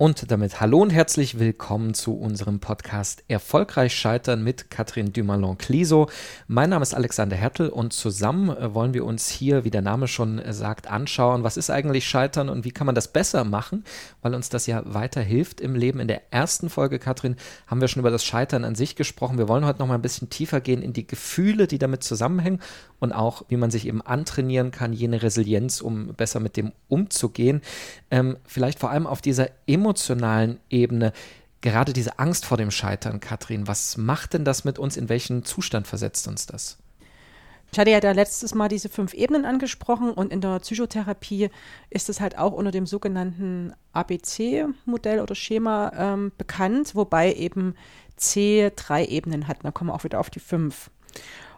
Und damit hallo und herzlich willkommen zu unserem Podcast Erfolgreich Scheitern mit Katrin Dumalon-Cliso. Mein Name ist Alexander Hertel und zusammen äh, wollen wir uns hier, wie der Name schon äh, sagt, anschauen, was ist eigentlich Scheitern und wie kann man das besser machen, weil uns das ja weiterhilft im Leben. In der ersten Folge, Katrin, haben wir schon über das Scheitern an sich gesprochen. Wir wollen heute noch mal ein bisschen tiefer gehen in die Gefühle, die damit zusammenhängen und auch, wie man sich eben antrainieren kann, jene Resilienz, um besser mit dem umzugehen. Ähm, vielleicht vor allem auf dieser emotionalen Ebene. Gerade diese Angst vor dem Scheitern, Katrin, was macht denn das mit uns? In welchen Zustand versetzt uns das? Ich hatte ja da letztes Mal diese fünf Ebenen angesprochen und in der Psychotherapie ist es halt auch unter dem sogenannten ABC-Modell oder Schema ähm, bekannt, wobei eben C drei Ebenen hat. Da kommen wir auch wieder auf die fünf.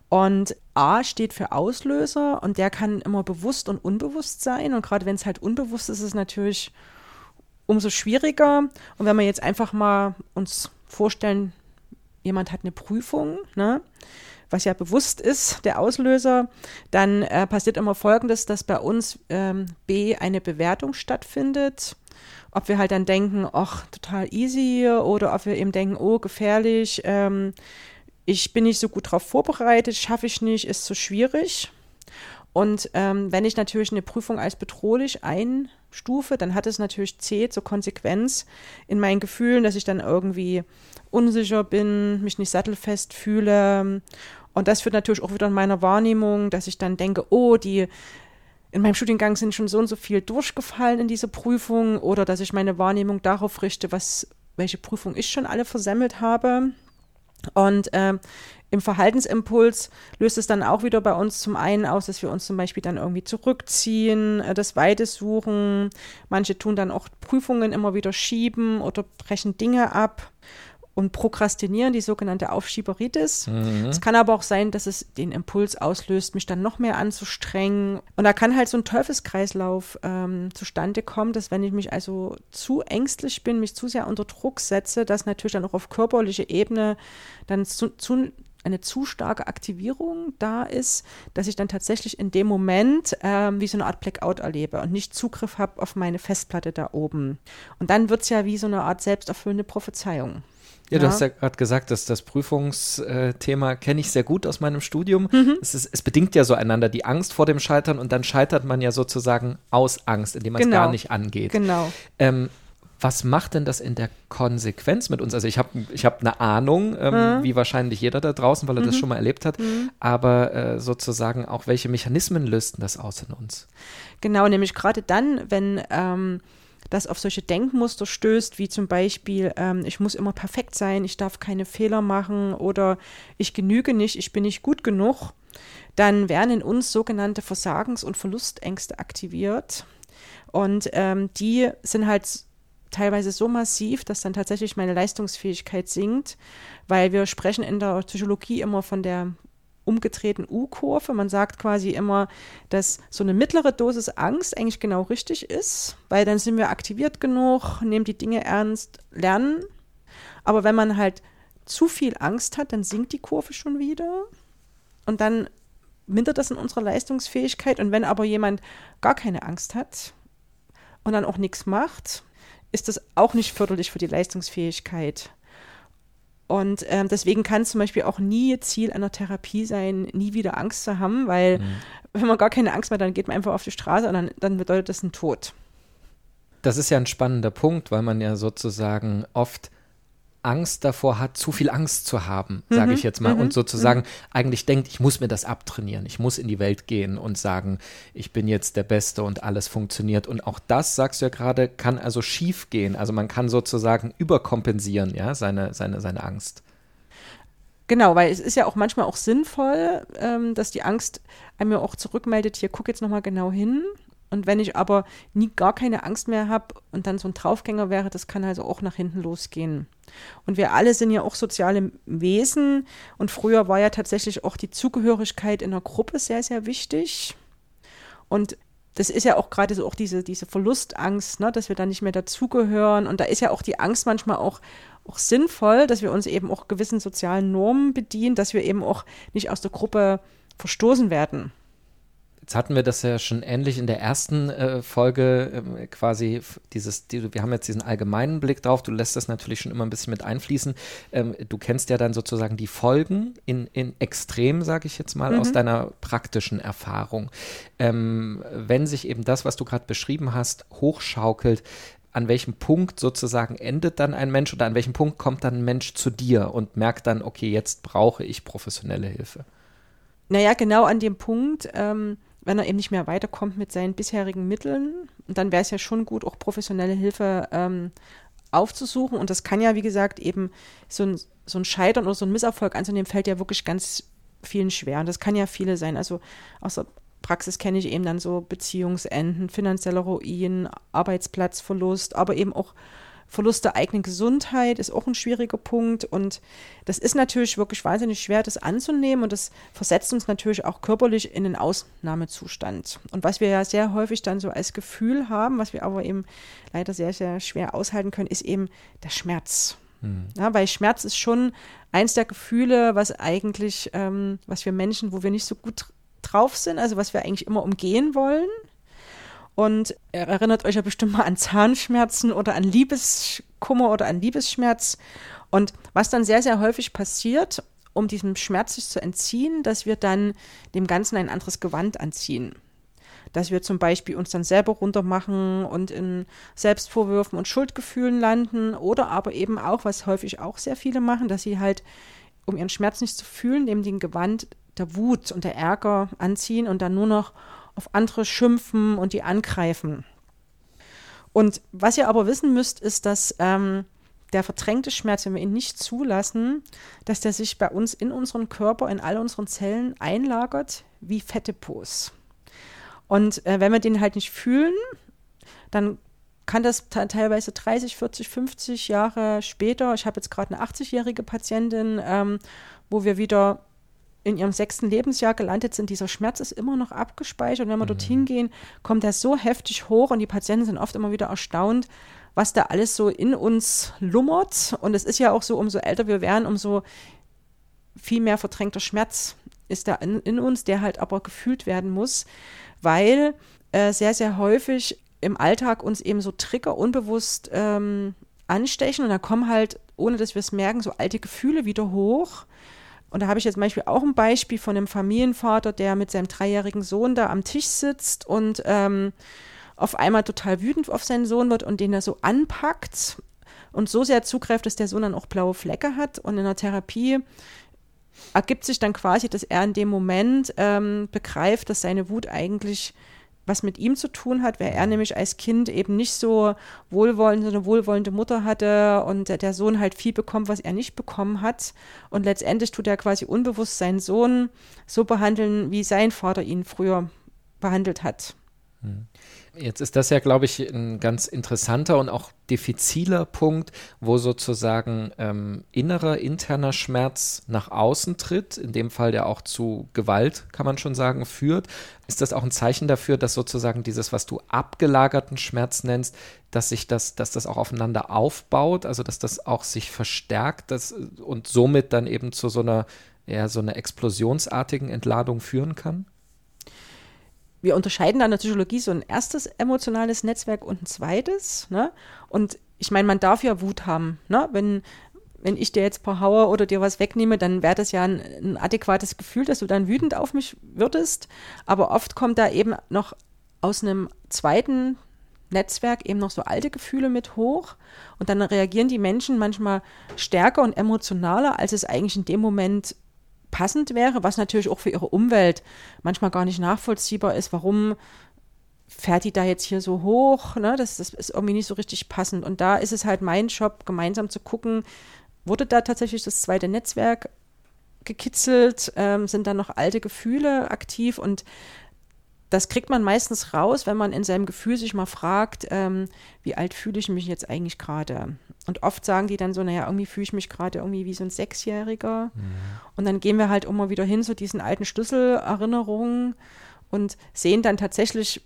Und A steht für Auslöser und der kann immer bewusst und unbewusst sein. Und gerade wenn es halt unbewusst ist, ist es natürlich umso schwieriger. Und wenn wir jetzt einfach mal uns vorstellen, jemand hat eine Prüfung, ne, was ja bewusst ist, der Auslöser, dann äh, passiert immer Folgendes, dass bei uns ähm, B eine Bewertung stattfindet. Ob wir halt dann denken, ach, total easy, oder ob wir eben denken, oh, gefährlich, ähm, ich bin nicht so gut darauf vorbereitet, schaffe ich nicht, ist zu schwierig. Und ähm, wenn ich natürlich eine Prüfung als bedrohlich einstufe, dann hat es natürlich C zur Konsequenz in meinen Gefühlen, dass ich dann irgendwie unsicher bin, mich nicht sattelfest fühle. Und das führt natürlich auch wieder in meiner Wahrnehmung, dass ich dann denke, oh, die in meinem Studiengang sind schon so und so viel durchgefallen in diese Prüfung oder dass ich meine Wahrnehmung darauf richte, was, welche Prüfung ich schon alle versemmelt habe. Und äh, im Verhaltensimpuls löst es dann auch wieder bei uns zum einen aus, dass wir uns zum Beispiel dann irgendwie zurückziehen, äh, das Weite suchen. Manche tun dann auch Prüfungen immer wieder schieben oder brechen Dinge ab und prokrastinieren, die sogenannte Aufschieberitis. Mhm. Es kann aber auch sein, dass es den Impuls auslöst, mich dann noch mehr anzustrengen. Und da kann halt so ein Teufelskreislauf ähm, zustande kommen, dass wenn ich mich also zu ängstlich bin, mich zu sehr unter Druck setze, dass natürlich dann auch auf körperlicher Ebene dann zu, zu eine zu starke Aktivierung da ist, dass ich dann tatsächlich in dem Moment ähm, wie so eine Art Blackout erlebe und nicht Zugriff habe auf meine Festplatte da oben. Und dann wird es ja wie so eine Art selbsterfüllende Prophezeiung. Ja, du hast ja gerade gesagt, dass das Prüfungsthema kenne ich sehr gut aus meinem Studium. Mhm. Es, ist, es bedingt ja so einander die Angst vor dem Scheitern und dann scheitert man ja sozusagen aus Angst, indem man es genau. gar nicht angeht. Genau. Ähm, was macht denn das in der Konsequenz mit uns? Also ich habe ich hab eine Ahnung, ähm, mhm. wie wahrscheinlich jeder da draußen, weil er mhm. das schon mal erlebt hat, mhm. aber äh, sozusagen auch, welche Mechanismen lösten das aus in uns? Genau, nämlich gerade dann, wenn ähm, das auf solche Denkmuster stößt, wie zum Beispiel, ähm, ich muss immer perfekt sein, ich darf keine Fehler machen oder ich genüge nicht, ich bin nicht gut genug, dann werden in uns sogenannte Versagens- und Verlustängste aktiviert. Und ähm, die sind halt teilweise so massiv, dass dann tatsächlich meine Leistungsfähigkeit sinkt, weil wir sprechen in der Psychologie immer von der umgedrehten U-Kurve. Man sagt quasi immer, dass so eine mittlere Dosis Angst eigentlich genau richtig ist, weil dann sind wir aktiviert genug, nehmen die Dinge ernst, lernen. Aber wenn man halt zu viel Angst hat, dann sinkt die Kurve schon wieder und dann mindert das in unserer Leistungsfähigkeit. Und wenn aber jemand gar keine Angst hat und dann auch nichts macht, ist das auch nicht förderlich für die Leistungsfähigkeit. Und ähm, deswegen kann es zum Beispiel auch nie Ziel einer Therapie sein, nie wieder Angst zu haben, weil mhm. wenn man gar keine Angst mehr hat, dann geht man einfach auf die Straße und dann, dann bedeutet das ein Tod. Das ist ja ein spannender Punkt, weil man ja sozusagen oft Angst davor hat, zu viel Angst zu haben, sage mhm, ich jetzt mal, mhm, und sozusagen mhm. eigentlich denkt, ich muss mir das abtrainieren, ich muss in die Welt gehen und sagen, ich bin jetzt der Beste und alles funktioniert. Und auch das, sagst du ja gerade, kann also schief gehen. Also man kann sozusagen überkompensieren, ja, seine, seine, seine Angst. Genau, weil es ist ja auch manchmal auch sinnvoll, ähm, dass die Angst einem ja auch zurückmeldet, hier guck jetzt nochmal genau hin und wenn ich aber nie gar keine Angst mehr habe und dann so ein Draufgänger wäre, das kann also auch nach hinten losgehen. Und wir alle sind ja auch soziale Wesen und früher war ja tatsächlich auch die Zugehörigkeit in der Gruppe sehr, sehr wichtig. Und das ist ja auch gerade so auch diese, diese Verlustangst, ne, dass wir da nicht mehr dazugehören. Und da ist ja auch die Angst manchmal auch, auch sinnvoll, dass wir uns eben auch gewissen sozialen Normen bedienen, dass wir eben auch nicht aus der Gruppe verstoßen werden. Jetzt hatten wir das ja schon ähnlich in der ersten äh, Folge äh, quasi dieses, die, wir haben jetzt diesen allgemeinen Blick drauf, du lässt das natürlich schon immer ein bisschen mit einfließen. Ähm, du kennst ja dann sozusagen die Folgen in, in Extrem, sage ich jetzt mal, mhm. aus deiner praktischen Erfahrung. Ähm, wenn sich eben das, was du gerade beschrieben hast, hochschaukelt, an welchem Punkt sozusagen endet dann ein Mensch oder an welchem Punkt kommt dann ein Mensch zu dir und merkt dann, okay, jetzt brauche ich professionelle Hilfe? Naja, genau an dem Punkt, ähm, wenn er eben nicht mehr weiterkommt mit seinen bisherigen Mitteln, dann wäre es ja schon gut, auch professionelle Hilfe ähm, aufzusuchen. Und das kann ja, wie gesagt, eben so ein, so ein Scheitern oder so ein Misserfolg anzunehmen, fällt ja wirklich ganz vielen schwer. Und das kann ja viele sein. Also aus der Praxis kenne ich eben dann so Beziehungsenden, finanzieller Ruin, Arbeitsplatzverlust, aber eben auch Verlust der eigenen Gesundheit ist auch ein schwieriger Punkt. Und das ist natürlich wirklich wahnsinnig schwer, das anzunehmen. Und das versetzt uns natürlich auch körperlich in einen Ausnahmezustand. Und was wir ja sehr häufig dann so als Gefühl haben, was wir aber eben leider sehr, sehr schwer aushalten können, ist eben der Schmerz. Mhm. Ja, weil Schmerz ist schon eins der Gefühle, was eigentlich, ähm, was wir Menschen, wo wir nicht so gut drauf sind, also was wir eigentlich immer umgehen wollen. Und er erinnert euch ja bestimmt mal an Zahnschmerzen oder an Liebeskummer oder an Liebesschmerz. Und was dann sehr, sehr häufig passiert, um diesem Schmerz sich zu entziehen, dass wir dann dem Ganzen ein anderes Gewand anziehen. Dass wir zum Beispiel uns dann selber runtermachen und in Selbstvorwürfen und Schuldgefühlen landen oder aber eben auch, was häufig auch sehr viele machen, dass sie halt, um ihren Schmerz nicht zu fühlen, neben dem Gewand der Wut und der Ärger anziehen und dann nur noch auf andere schimpfen und die angreifen. Und was ihr aber wissen müsst, ist, dass ähm, der verdrängte Schmerz, wenn wir ihn nicht zulassen, dass der sich bei uns in unserem Körper, in all unseren Zellen einlagert wie fette Pos. Und äh, wenn wir den halt nicht fühlen, dann kann das teilweise 30, 40, 50 Jahre später, ich habe jetzt gerade eine 80-jährige Patientin, ähm, wo wir wieder in ihrem sechsten Lebensjahr gelandet sind, dieser Schmerz ist immer noch abgespeichert. Und wenn wir mhm. dorthin gehen, kommt er so heftig hoch und die Patienten sind oft immer wieder erstaunt, was da alles so in uns lummert. Und es ist ja auch so, umso älter wir werden, umso viel mehr verdrängter Schmerz ist da in, in uns, der halt aber gefühlt werden muss, weil äh, sehr, sehr häufig im Alltag uns eben so Trigger unbewusst ähm, anstechen und da kommen halt, ohne dass wir es merken, so alte Gefühle wieder hoch und da habe ich jetzt zum Beispiel auch ein Beispiel von einem Familienvater, der mit seinem dreijährigen Sohn da am Tisch sitzt und ähm, auf einmal total wütend auf seinen Sohn wird und den er so anpackt und so sehr zugreift, dass der Sohn dann auch blaue Flecke hat. Und in der Therapie ergibt sich dann quasi, dass er in dem Moment ähm, begreift, dass seine Wut eigentlich was mit ihm zu tun hat, weil er nämlich als Kind eben nicht so wohlwollende, eine wohlwollende Mutter hatte und der Sohn halt viel bekommt, was er nicht bekommen hat. Und letztendlich tut er quasi unbewusst seinen Sohn so behandeln, wie sein Vater ihn früher behandelt hat. Jetzt ist das ja, glaube ich, ein ganz interessanter und auch diffiziler Punkt, wo sozusagen ähm, innerer, interner Schmerz nach außen tritt, in dem Fall ja auch zu Gewalt, kann man schon sagen, führt. Ist das auch ein Zeichen dafür, dass sozusagen dieses, was du abgelagerten Schmerz nennst, dass sich das, dass das auch aufeinander aufbaut, also dass das auch sich verstärkt dass, und somit dann eben zu so einer, eher so einer explosionsartigen Entladung führen kann? Wir unterscheiden da in der Psychologie so ein erstes emotionales Netzwerk und ein zweites. Ne? Und ich meine, man darf ja Wut haben. Ne? Wenn, wenn ich dir jetzt paar oder dir was wegnehme, dann wäre das ja ein, ein, adäquates Gefühl, dass du dann wütend auf mich würdest. Aber oft kommt da eben noch aus einem zweiten Netzwerk eben noch so alte Gefühle mit hoch. Und dann reagieren die Menschen manchmal stärker und emotionaler, als es eigentlich in dem Moment passend wäre, was natürlich auch für ihre Umwelt manchmal gar nicht nachvollziehbar ist, warum fährt die da jetzt hier so hoch, ne? das, das ist irgendwie nicht so richtig passend. Und da ist es halt mein Job, gemeinsam zu gucken, wurde da tatsächlich das zweite Netzwerk gekitzelt, ähm, sind da noch alte Gefühle aktiv und das kriegt man meistens raus, wenn man in seinem Gefühl sich mal fragt, ähm, wie alt fühle ich mich jetzt eigentlich gerade? Und oft sagen die dann so, naja, irgendwie fühle ich mich gerade irgendwie wie so ein Sechsjähriger. Mhm. Und dann gehen wir halt immer wieder hin zu diesen alten Schlüsselerinnerungen und sehen dann tatsächlich,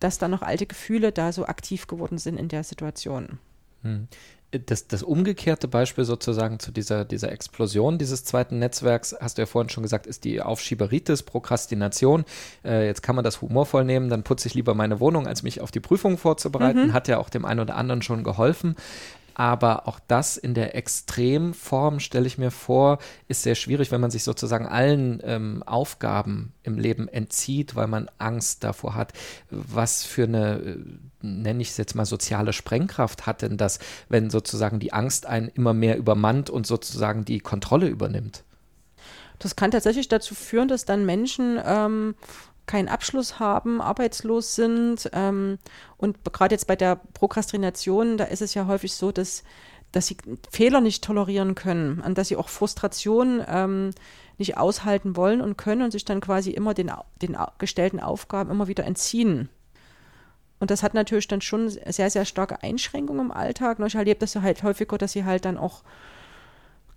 dass da noch alte Gefühle da so aktiv geworden sind in der Situation. Hm das, das umgekehrte Beispiel sozusagen zu dieser, dieser Explosion dieses zweiten Netzwerks, hast du ja vorhin schon gesagt, ist die Aufschieberitis, Prokrastination. Äh, jetzt kann man das humorvoll nehmen, dann putze ich lieber meine Wohnung, als mich auf die Prüfung vorzubereiten. Mhm. Hat ja auch dem einen oder anderen schon geholfen. Aber auch das in der Extremform, stelle ich mir vor, ist sehr schwierig, wenn man sich sozusagen allen ähm, Aufgaben im Leben entzieht, weil man Angst davor hat. Was für eine, äh, nenne ich es jetzt mal, soziale Sprengkraft hat denn das, wenn sozusagen die Angst einen immer mehr übermannt und sozusagen die Kontrolle übernimmt? Das kann tatsächlich dazu führen, dass dann Menschen ähm, keinen Abschluss haben, arbeitslos sind. Ähm, und gerade jetzt bei der Prokrastination, da ist es ja häufig so, dass, dass sie Fehler nicht tolerieren können und dass sie auch Frustration ähm, nicht aushalten wollen und können und sich dann quasi immer den, den gestellten Aufgaben immer wieder entziehen. Und das hat natürlich dann schon sehr, sehr starke Einschränkungen im Alltag. Ich erlebe das ja halt häufiger, dass sie halt dann auch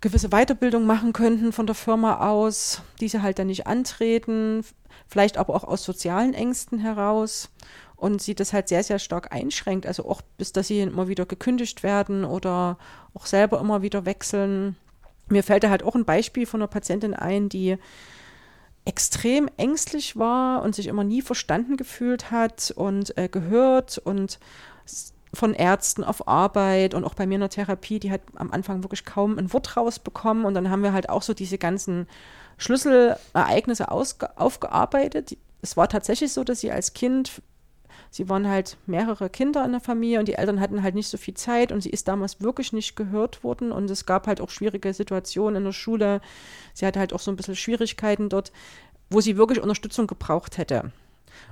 gewisse Weiterbildung machen könnten von der Firma aus, die sie halt dann nicht antreten, vielleicht aber auch aus sozialen Ängsten heraus und sie das halt sehr, sehr stark einschränkt. Also auch bis, dass sie immer wieder gekündigt werden oder auch selber immer wieder wechseln. Mir fällt da halt auch ein Beispiel von einer Patientin ein, die extrem ängstlich war und sich immer nie verstanden gefühlt hat und äh, gehört und von Ärzten auf Arbeit und auch bei mir in der Therapie, die hat am Anfang wirklich kaum ein Wort rausbekommen und dann haben wir halt auch so diese ganzen Schlüsselereignisse aufgearbeitet. Es war tatsächlich so, dass sie als Kind, sie waren halt mehrere Kinder in der Familie und die Eltern hatten halt nicht so viel Zeit und sie ist damals wirklich nicht gehört worden und es gab halt auch schwierige Situationen in der Schule. Sie hatte halt auch so ein bisschen Schwierigkeiten dort, wo sie wirklich Unterstützung gebraucht hätte.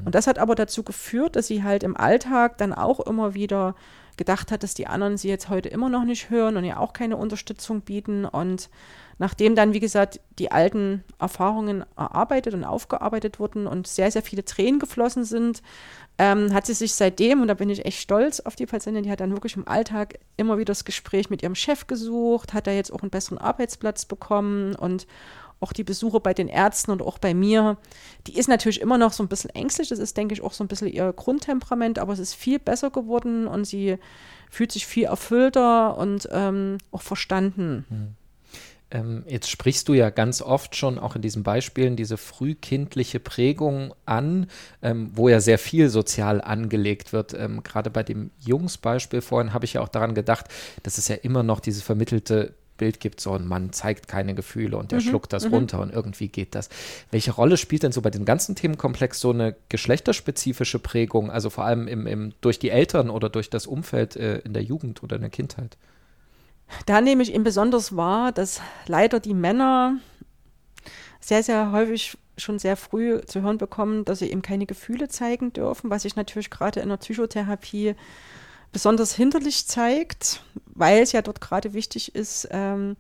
Und das hat aber dazu geführt, dass sie halt im Alltag dann auch immer wieder gedacht hat, dass die anderen sie jetzt heute immer noch nicht hören und ihr auch keine Unterstützung bieten. Und nachdem dann, wie gesagt, die alten Erfahrungen erarbeitet und aufgearbeitet wurden und sehr, sehr viele Tränen geflossen sind, ähm, hat sie sich seitdem, und da bin ich echt stolz auf die Patientin, die hat dann wirklich im Alltag immer wieder das Gespräch mit ihrem Chef gesucht, hat da jetzt auch einen besseren Arbeitsplatz bekommen und auch die Besuche bei den Ärzten und auch bei mir, die ist natürlich immer noch so ein bisschen ängstlich. Das ist, denke ich, auch so ein bisschen ihr Grundtemperament, aber es ist viel besser geworden und sie fühlt sich viel erfüllter und ähm, auch verstanden. Hm. Ähm, jetzt sprichst du ja ganz oft schon auch in diesen Beispielen diese frühkindliche Prägung an, ähm, wo ja sehr viel sozial angelegt wird. Ähm, Gerade bei dem Jungsbeispiel vorhin habe ich ja auch daran gedacht, dass es ja immer noch diese vermittelte Bild gibt, so ein Mann zeigt keine Gefühle und der mhm. schluckt das mhm. runter und irgendwie geht das. Welche Rolle spielt denn so bei dem ganzen Themenkomplex so eine geschlechterspezifische Prägung, also vor allem im, im, durch die Eltern oder durch das Umfeld äh, in der Jugend oder in der Kindheit? Da nehme ich eben besonders wahr, dass leider die Männer sehr, sehr häufig schon sehr früh zu hören bekommen, dass sie eben keine Gefühle zeigen dürfen, was sich natürlich gerade in der Psychotherapie besonders hinderlich zeigt, weil es ja dort gerade wichtig ist, ähm,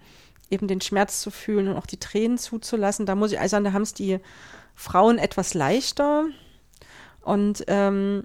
eben den Schmerz zu fühlen und auch die Tränen zuzulassen. Da muss ich also sagen, da haben es die Frauen etwas leichter und ähm,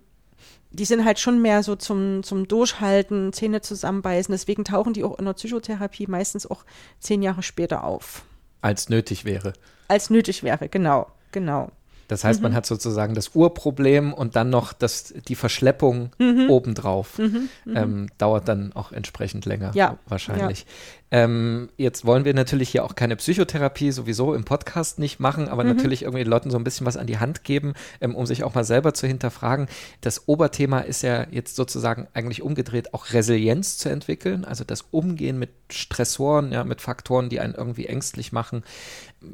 die sind halt schon mehr so zum, zum Durchhalten, Zähne zusammenbeißen. Deswegen tauchen die auch in der Psychotherapie meistens auch zehn Jahre später auf. Als nötig wäre. Als nötig wäre, genau, genau. Das heißt, mhm. man hat sozusagen das Urproblem und dann noch das, die Verschleppung mhm. obendrauf. Mhm. mhm. Ähm, dauert dann auch entsprechend länger, ja. wahrscheinlich. Ja. Ähm, jetzt wollen wir natürlich hier auch keine Psychotherapie sowieso im Podcast nicht machen, aber mhm. natürlich irgendwie den Leuten so ein bisschen was an die Hand geben, ähm, um sich auch mal selber zu hinterfragen. Das Oberthema ist ja jetzt sozusagen eigentlich umgedreht, auch Resilienz zu entwickeln, also das Umgehen mit Stressoren, ja, mit Faktoren, die einen irgendwie ängstlich machen.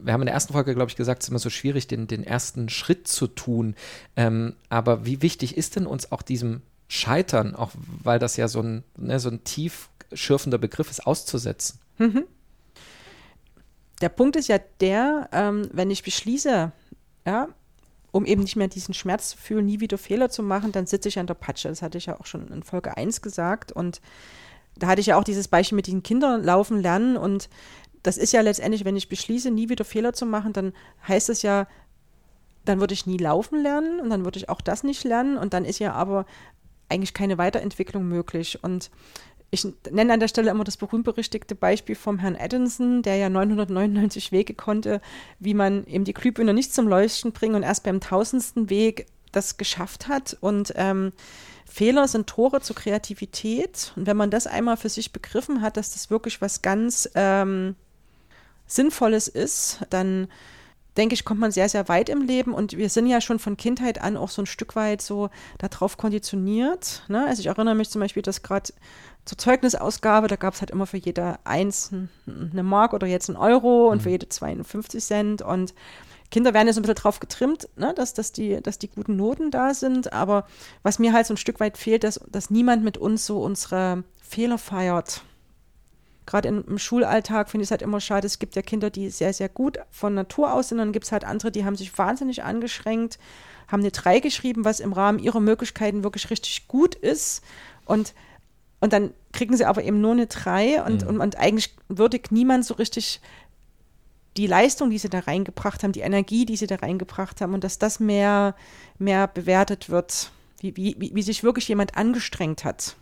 Wir haben in der ersten Folge, glaube ich, gesagt, es ist immer so schwierig, den, den ersten Schritt zu tun. Ähm, aber wie wichtig ist denn uns auch diesem Scheitern, auch weil das ja so ein, ne, so ein tief schürfender Begriff ist, auszusetzen. Mhm. Der Punkt ist ja der, ähm, wenn ich beschließe, ja, um eben nicht mehr diesen Schmerz zu fühlen, nie wieder Fehler zu machen, dann sitze ich an der Patsche. Das hatte ich ja auch schon in Folge 1 gesagt. Und da hatte ich ja auch dieses Beispiel mit den Kindern laufen lernen. Und das ist ja letztendlich, wenn ich beschließe, nie wieder Fehler zu machen, dann heißt es ja, dann würde ich nie laufen lernen und dann würde ich auch das nicht lernen. Und dann ist ja aber eigentlich keine Weiterentwicklung möglich. Und ich nenne an der Stelle immer das berühmt-berüchtigte Beispiel vom Herrn Edison, der ja 999 Wege konnte, wie man eben die Glühbirne nicht zum Leuchten bringt und erst beim tausendsten Weg das geschafft hat. Und ähm, Fehler sind Tore zur Kreativität. Und wenn man das einmal für sich begriffen hat, dass das wirklich was ganz ähm, Sinnvolles ist, dann denke ich, kommt man sehr, sehr weit im Leben. Und wir sind ja schon von Kindheit an auch so ein Stück weit so darauf konditioniert. Ne? Also ich erinnere mich zum Beispiel, dass gerade zur Zeugnisausgabe, da gab es halt immer für jede eins eine Mark oder jetzt ein Euro und mhm. für jede 52 Cent. Und Kinder werden ja so ein bisschen drauf getrimmt, ne, dass, dass, die, dass die guten Noten da sind. Aber was mir halt so ein Stück weit fehlt, dass, dass niemand mit uns so unsere Fehler feiert. Gerade im Schulalltag finde ich es halt immer schade. Es gibt ja Kinder, die sehr, sehr gut von Natur aus sind. Dann gibt es halt andere, die haben sich wahnsinnig angeschränkt, haben eine 3 geschrieben, was im Rahmen ihrer Möglichkeiten wirklich richtig gut ist. Und, und dann kriegen sie aber eben nur eine 3 und, mhm. und, und eigentlich würdigt niemand so richtig die Leistung, die sie da reingebracht haben, die Energie, die sie da reingebracht haben und dass das mehr, mehr bewertet wird, wie, wie, wie sich wirklich jemand angestrengt hat.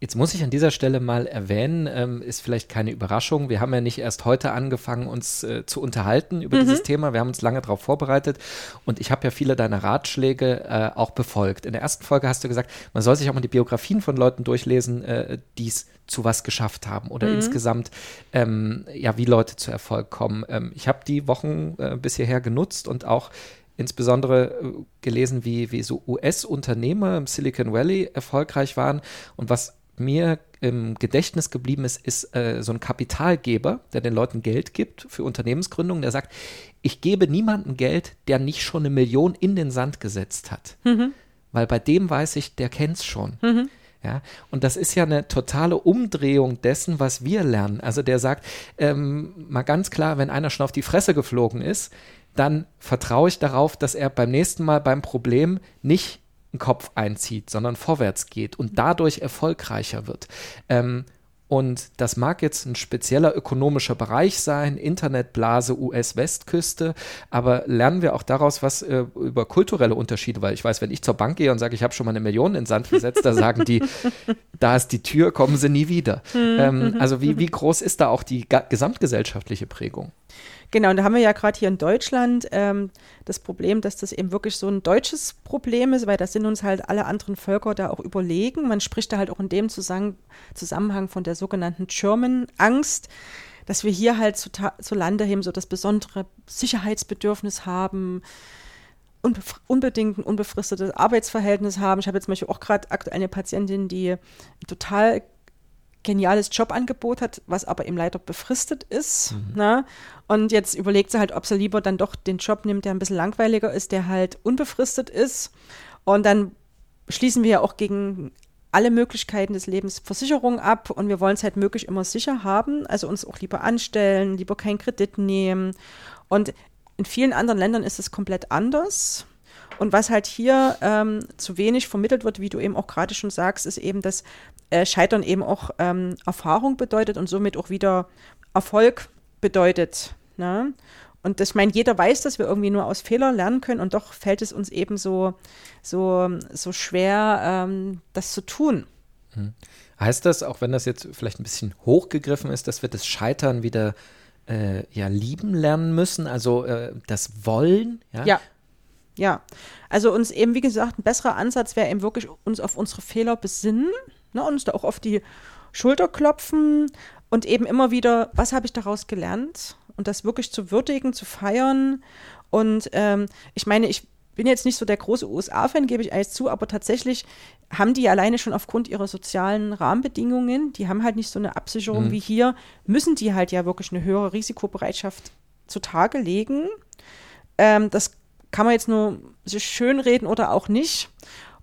Jetzt muss ich an dieser Stelle mal erwähnen, ähm, ist vielleicht keine Überraschung. Wir haben ja nicht erst heute angefangen, uns äh, zu unterhalten über mhm. dieses Thema. Wir haben uns lange darauf vorbereitet und ich habe ja viele deiner Ratschläge äh, auch befolgt. In der ersten Folge hast du gesagt, man soll sich auch mal die Biografien von Leuten durchlesen, äh, die es zu was geschafft haben oder mhm. insgesamt, ähm, ja, wie Leute zu Erfolg kommen. Ähm, ich habe die Wochen äh, bis hierher genutzt und auch insbesondere äh, gelesen, wie, wie so US-Unternehmer im Silicon Valley erfolgreich waren und was mir im Gedächtnis geblieben ist, ist äh, so ein Kapitalgeber, der den Leuten Geld gibt für Unternehmensgründungen, der sagt, ich gebe niemandem Geld, der nicht schon eine Million in den Sand gesetzt hat. Mhm. Weil bei dem weiß ich, der kennt es schon. Mhm. Ja, und das ist ja eine totale Umdrehung dessen, was wir lernen. Also der sagt, ähm, mal ganz klar, wenn einer schon auf die Fresse geflogen ist, dann vertraue ich darauf, dass er beim nächsten Mal beim Problem nicht einen Kopf einzieht, sondern vorwärts geht und dadurch erfolgreicher wird. Ähm, und das mag jetzt ein spezieller ökonomischer Bereich sein, Internetblase US-Westküste, aber lernen wir auch daraus was äh, über kulturelle Unterschiede, weil ich weiß, wenn ich zur Bank gehe und sage, ich habe schon mal eine Million in den Sand gesetzt, da sagen die, da ist die Tür, kommen sie nie wieder. Mhm, ähm, mhm, also wie, wie groß ist da auch die gesamtgesellschaftliche Prägung? Genau, und da haben wir ja gerade hier in Deutschland ähm, das Problem, dass das eben wirklich so ein deutsches Problem ist, weil da sind uns halt alle anderen Völker da auch überlegen. Man spricht da halt auch in dem Zusammenhang von der sogenannten German-Angst, dass wir hier halt zu, zu Lande eben so das besondere Sicherheitsbedürfnis haben, unbedingt ein unbefristetes Arbeitsverhältnis haben. Ich habe jetzt zum Beispiel auch gerade aktuell eine Patientin, die total geniales Jobangebot hat, was aber eben leider befristet ist. Mhm. Ne? Und jetzt überlegt sie halt, ob sie lieber dann doch den Job nimmt, der ein bisschen langweiliger ist, der halt unbefristet ist. Und dann schließen wir ja auch gegen alle Möglichkeiten des Lebens Versicherung ab und wir wollen es halt möglich immer sicher haben, also uns auch lieber anstellen, lieber keinen Kredit nehmen. Und in vielen anderen Ländern ist es komplett anders. Und was halt hier ähm, zu wenig vermittelt wird, wie du eben auch gerade schon sagst, ist eben, dass äh, Scheitern eben auch ähm, Erfahrung bedeutet und somit auch wieder Erfolg bedeutet. Ne? Und das, ich meine, jeder weiß, dass wir irgendwie nur aus Fehlern lernen können und doch fällt es uns eben so, so, so schwer, ähm, das zu tun. Hm. Heißt das, auch wenn das jetzt vielleicht ein bisschen hochgegriffen ist, dass wir das Scheitern wieder äh, ja, lieben lernen müssen, also äh, das Wollen? Ja? ja. Ja, also uns eben, wie gesagt, ein besserer Ansatz wäre eben wirklich uns auf unsere Fehler besinnen, ne, uns da auch auf die Schulter klopfen und eben immer wieder, was habe ich daraus gelernt? Und das wirklich zu würdigen, zu feiern. Und ähm, ich meine, ich bin jetzt nicht so der große USA-Fan, gebe ich alles zu, aber tatsächlich haben die alleine schon aufgrund ihrer sozialen Rahmenbedingungen, die haben halt nicht so eine Absicherung mhm. wie hier, müssen die halt ja wirklich eine höhere Risikobereitschaft zutage legen. Ähm, das kann man jetzt nur sich schönreden oder auch nicht.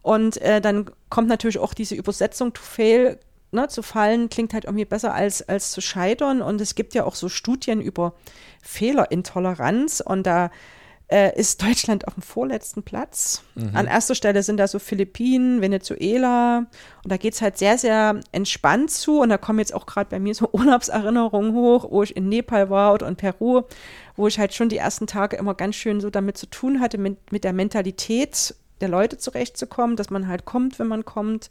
Und äh, dann kommt natürlich auch diese Übersetzung to fail, ne, zu fallen, klingt halt irgendwie besser als, als zu scheitern. Und es gibt ja auch so Studien über Fehlerintoleranz und da äh, ist Deutschland auf dem vorletzten Platz. Mhm. An erster Stelle sind da so Philippinen, Venezuela und da geht es halt sehr, sehr entspannt zu und da kommen jetzt auch gerade bei mir so Urlaubserinnerungen hoch, wo ich in Nepal war oder in Peru, wo ich halt schon die ersten Tage immer ganz schön so damit zu tun hatte, mit, mit der Mentalität der Leute zurechtzukommen, dass man halt kommt, wenn man kommt.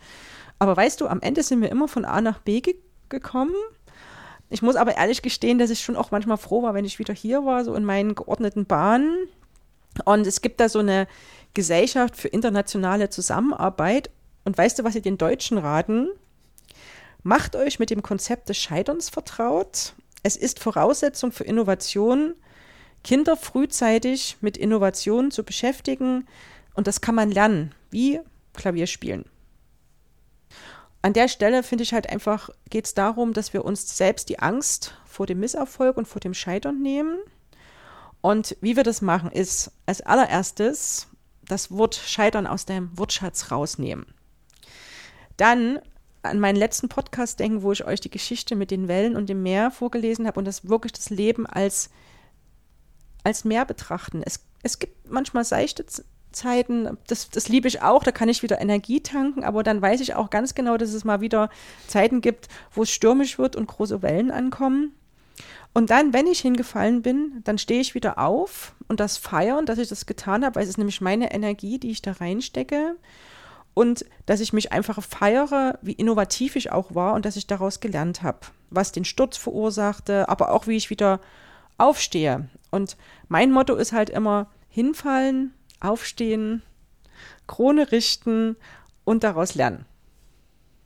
Aber weißt du, am Ende sind wir immer von A nach B ge gekommen. Ich muss aber ehrlich gestehen, dass ich schon auch manchmal froh war, wenn ich wieder hier war, so in meinen geordneten Bahnen. Und es gibt da so eine Gesellschaft für internationale Zusammenarbeit. Und weißt du, was sie den Deutschen raten? Macht euch mit dem Konzept des Scheiterns vertraut. Es ist Voraussetzung für Innovation, Kinder frühzeitig mit Innovationen zu beschäftigen. Und das kann man lernen, wie Klavier spielen. An der Stelle finde ich halt einfach, geht es darum, dass wir uns selbst die Angst vor dem Misserfolg und vor dem Scheitern nehmen. Und wie wir das machen, ist als allererstes das Wort Scheitern aus dem Wortschatz rausnehmen. Dann an meinen letzten Podcast denken, wo ich euch die Geschichte mit den Wellen und dem Meer vorgelesen habe und das wirklich das Leben als, als Meer betrachten. Es, es gibt manchmal seichte Zeiten, das, das liebe ich auch, da kann ich wieder Energie tanken, aber dann weiß ich auch ganz genau, dass es mal wieder Zeiten gibt, wo es stürmisch wird und große Wellen ankommen. Und dann, wenn ich hingefallen bin, dann stehe ich wieder auf und das feiern, dass ich das getan habe, weil es ist nämlich meine Energie, die ich da reinstecke. Und dass ich mich einfach feiere, wie innovativ ich auch war und dass ich daraus gelernt habe, was den Sturz verursachte, aber auch wie ich wieder aufstehe. Und mein Motto ist halt immer hinfallen, aufstehen, Krone richten und daraus lernen.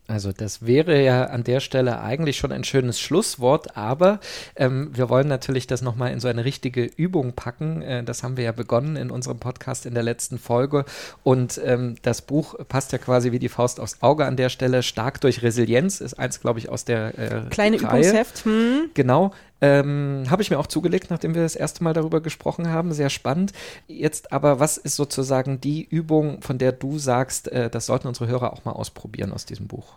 Also das wäre ja an der Stelle eigentlich schon ein schönes Schlusswort, aber ähm, wir wollen natürlich das nochmal in so eine richtige Übung packen. Äh, das haben wir ja begonnen in unserem Podcast in der letzten Folge und ähm, das Buch passt ja quasi wie die Faust aufs Auge an der Stelle. Stark durch Resilienz ist eins, glaube ich, aus der äh, Kleine Reihe. Übungsheft. Hm. Genau. Ähm, Habe ich mir auch zugelegt, nachdem wir das erste Mal darüber gesprochen haben. Sehr spannend. Jetzt aber, was ist sozusagen die Übung, von der du sagst, äh, das sollten unsere Hörer auch mal ausprobieren aus diesem Buch?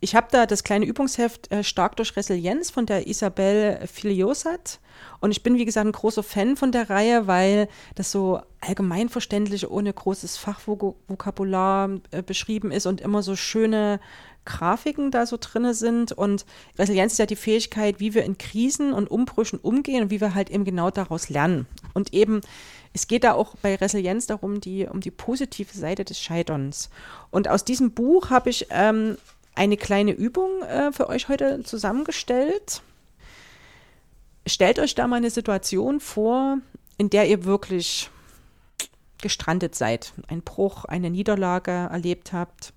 Ich habe da das kleine Übungsheft äh, Stark durch Resilienz von der Isabel Filiosat. Und ich bin, wie gesagt, ein großer Fan von der Reihe, weil das so allgemeinverständlich, ohne großes Fachvokabular äh, beschrieben ist und immer so schöne Grafiken da so drin sind. Und Resilienz ist ja die Fähigkeit, wie wir in Krisen und Umbrüchen umgehen und wie wir halt eben genau daraus lernen. Und eben, es geht da auch bei Resilienz darum, die, um die positive Seite des Scheiterns. Und aus diesem Buch habe ich ähm, eine kleine Übung äh, für euch heute zusammengestellt. Stellt euch da mal eine Situation vor, in der ihr wirklich gestrandet seid, einen Bruch, eine Niederlage erlebt habt.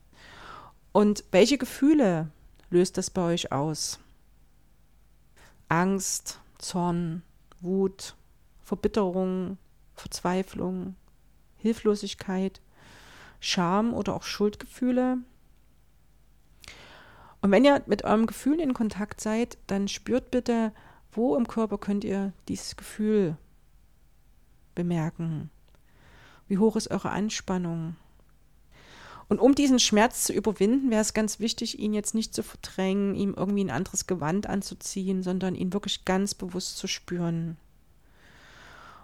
Und welche Gefühle löst das bei euch aus? Angst, Zorn, Wut, Verbitterung, Verzweiflung, Hilflosigkeit, Scham oder auch Schuldgefühle? Und wenn ihr mit eurem Gefühl in Kontakt seid, dann spürt bitte, wo im Körper könnt ihr dieses Gefühl bemerken? Wie hoch ist eure Anspannung? Und um diesen Schmerz zu überwinden, wäre es ganz wichtig, ihn jetzt nicht zu verdrängen, ihm irgendwie ein anderes Gewand anzuziehen, sondern ihn wirklich ganz bewusst zu spüren.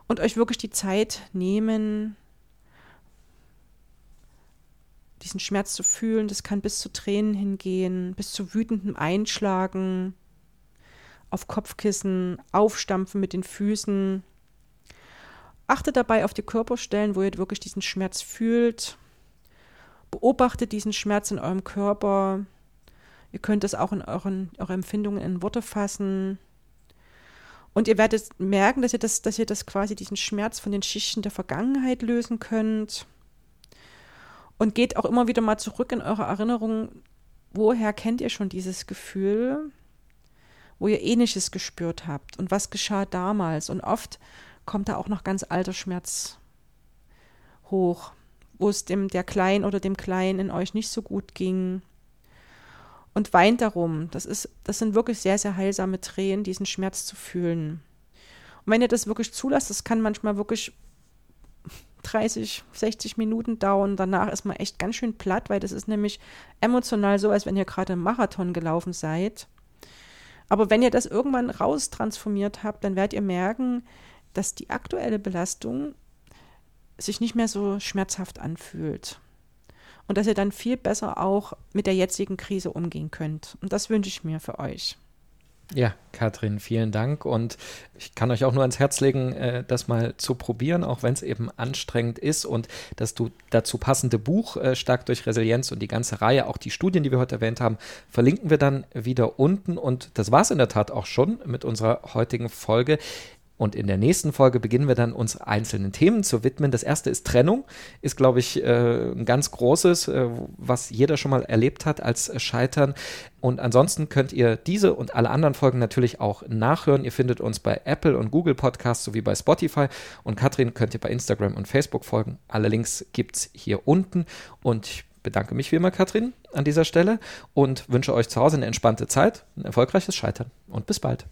Und euch wirklich die Zeit nehmen, diesen Schmerz zu fühlen. Das kann bis zu Tränen hingehen, bis zu wütendem Einschlagen, auf Kopfkissen, aufstampfen mit den Füßen. Achtet dabei auf die Körperstellen, wo ihr wirklich diesen Schmerz fühlt. Beobachtet diesen Schmerz in eurem Körper. Ihr könnt es auch in euren eure Empfindungen in Worte fassen. Und ihr werdet merken, dass ihr das, dass ihr das quasi diesen Schmerz von den Schichten der Vergangenheit lösen könnt. Und geht auch immer wieder mal zurück in eure Erinnerungen, woher kennt ihr schon dieses Gefühl, wo ihr ähnliches gespürt habt und was geschah damals. Und oft kommt da auch noch ganz alter Schmerz hoch, wo es dem der Klein oder dem Kleinen in euch nicht so gut ging. Und weint darum. Das, ist, das sind wirklich sehr, sehr heilsame Tränen, diesen Schmerz zu fühlen. Und wenn ihr das wirklich zulasst, das kann manchmal wirklich 30, 60 Minuten dauern. Danach ist man echt ganz schön platt, weil das ist nämlich emotional so, als wenn ihr gerade einen Marathon gelaufen seid. Aber wenn ihr das irgendwann raustransformiert habt, dann werdet ihr merken, dass die aktuelle Belastung sich nicht mehr so schmerzhaft anfühlt. Und dass ihr dann viel besser auch mit der jetzigen Krise umgehen könnt. Und das wünsche ich mir für euch. Ja, Katrin, vielen Dank. Und ich kann euch auch nur ans Herz legen, äh, das mal zu probieren, auch wenn es eben anstrengend ist. Und das du dazu passende Buch, äh, Stark durch Resilienz und die ganze Reihe, auch die Studien, die wir heute erwähnt haben, verlinken wir dann wieder unten. Und das war es in der Tat auch schon mit unserer heutigen Folge. Und in der nächsten Folge beginnen wir dann uns einzelnen Themen zu widmen. Das erste ist Trennung, ist, glaube ich, äh, ein ganz großes, äh, was jeder schon mal erlebt hat als Scheitern. Und ansonsten könnt ihr diese und alle anderen Folgen natürlich auch nachhören. Ihr findet uns bei Apple und Google Podcasts sowie bei Spotify. Und Katrin könnt ihr bei Instagram und Facebook folgen. Alle Links gibt es hier unten. Und ich bedanke mich wie immer, Katrin, an dieser Stelle und wünsche euch zu Hause eine entspannte Zeit, ein erfolgreiches Scheitern und bis bald.